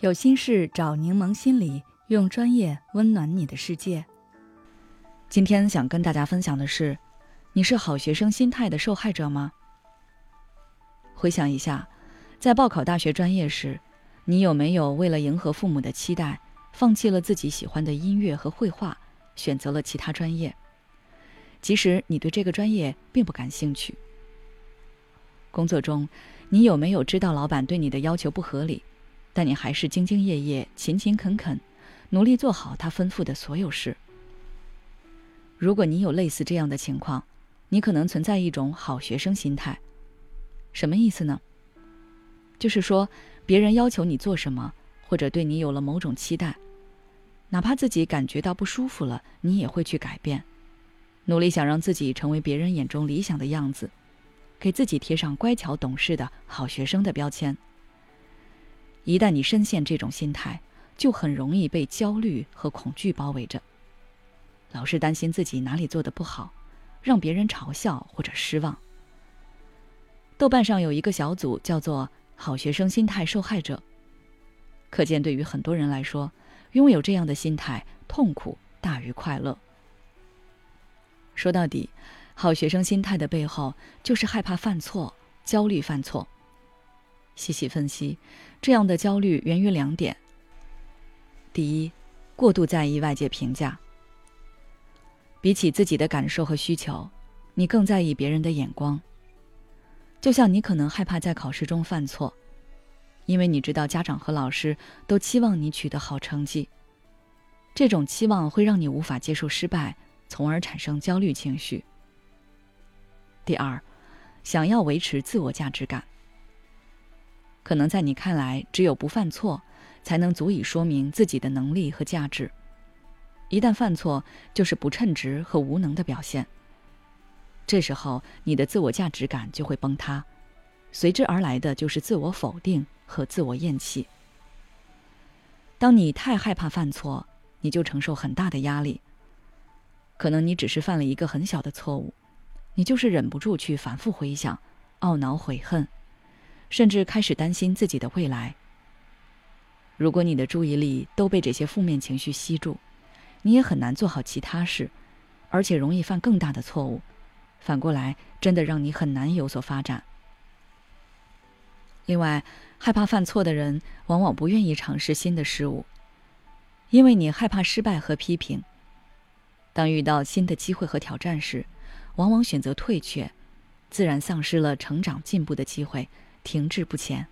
有心事找柠檬心理，用专业温暖你的世界。今天想跟大家分享的是，你是好学生心态的受害者吗？回想一下，在报考大学专业时，你有没有为了迎合父母的期待，放弃了自己喜欢的音乐和绘画，选择了其他专业？即使你对这个专业并不感兴趣。工作中，你有没有知道老板对你的要求不合理？但你还是兢兢业业、勤勤恳恳，努力做好他吩咐的所有事。如果你有类似这样的情况，你可能存在一种好学生心态。什么意思呢？就是说，别人要求你做什么，或者对你有了某种期待，哪怕自己感觉到不舒服了，你也会去改变，努力想让自己成为别人眼中理想的样子，给自己贴上乖巧懂事的好学生的标签。一旦你深陷这种心态，就很容易被焦虑和恐惧包围着，老是担心自己哪里做的不好，让别人嘲笑或者失望。豆瓣上有一个小组叫做“好学生心态受害者”，可见对于很多人来说，拥有这样的心态，痛苦大于快乐。说到底，好学生心态的背后就是害怕犯错，焦虑犯错。细细分析，这样的焦虑源于两点。第一，过度在意外界评价。比起自己的感受和需求，你更在意别人的眼光。就像你可能害怕在考试中犯错，因为你知道家长和老师都期望你取得好成绩。这种期望会让你无法接受失败，从而产生焦虑情绪。第二，想要维持自我价值感。可能在你看来，只有不犯错，才能足以说明自己的能力和价值。一旦犯错，就是不称职和无能的表现。这时候，你的自我价值感就会崩塌，随之而来的就是自我否定和自我厌弃。当你太害怕犯错，你就承受很大的压力。可能你只是犯了一个很小的错误，你就是忍不住去反复回想，懊恼悔恨。甚至开始担心自己的未来。如果你的注意力都被这些负面情绪吸住，你也很难做好其他事，而且容易犯更大的错误。反过来，真的让你很难有所发展。另外，害怕犯错的人往往不愿意尝试新的事物，因为你害怕失败和批评。当遇到新的机会和挑战时，往往选择退却，自然丧失了成长进步的机会。停滞不前，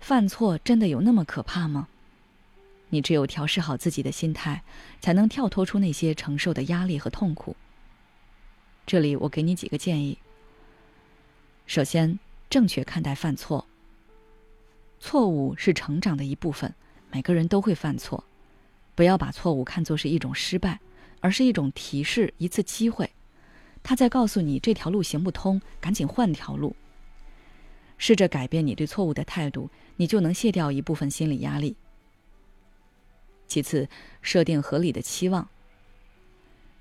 犯错真的有那么可怕吗？你只有调试好自己的心态，才能跳脱出那些承受的压力和痛苦。这里我给你几个建议。首先，正确看待犯错。错误是成长的一部分，每个人都会犯错，不要把错误看作是一种失败，而是一种提示，一次机会，他在告诉你这条路行不通，赶紧换条路。试着改变你对错误的态度，你就能卸掉一部分心理压力。其次，设定合理的期望。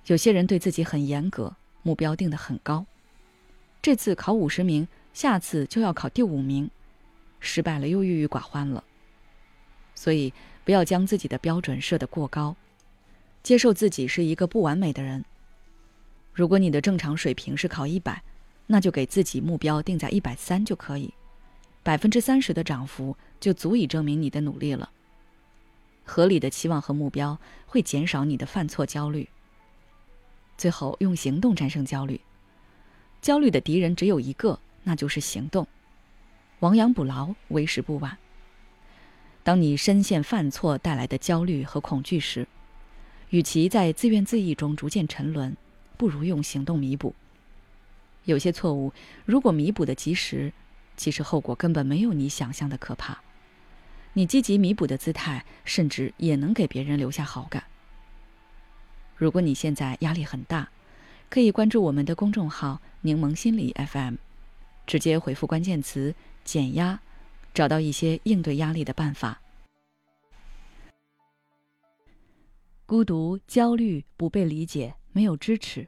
有些人对自己很严格，目标定得很高，这次考五十名，下次就要考第五名，失败了又郁郁寡欢了。所以，不要将自己的标准设得过高，接受自己是一个不完美的人。如果你的正常水平是考一百。那就给自己目标定在一百三就可以，百分之三十的涨幅就足以证明你的努力了。合理的期望和目标会减少你的犯错焦虑。最后，用行动战胜焦虑。焦虑的敌人只有一个，那就是行动。亡羊补牢，为时不晚。当你深陷犯错带来的焦虑和恐惧时，与其在自怨自艾中逐渐沉沦，不如用行动弥补。有些错误，如果弥补的及时，其实后果根本没有你想象的可怕。你积极弥补的姿态，甚至也能给别人留下好感。如果你现在压力很大，可以关注我们的公众号“柠檬心理 FM”，直接回复关键词“减压”，找到一些应对压力的办法。孤独、焦虑、不被理解、没有支持。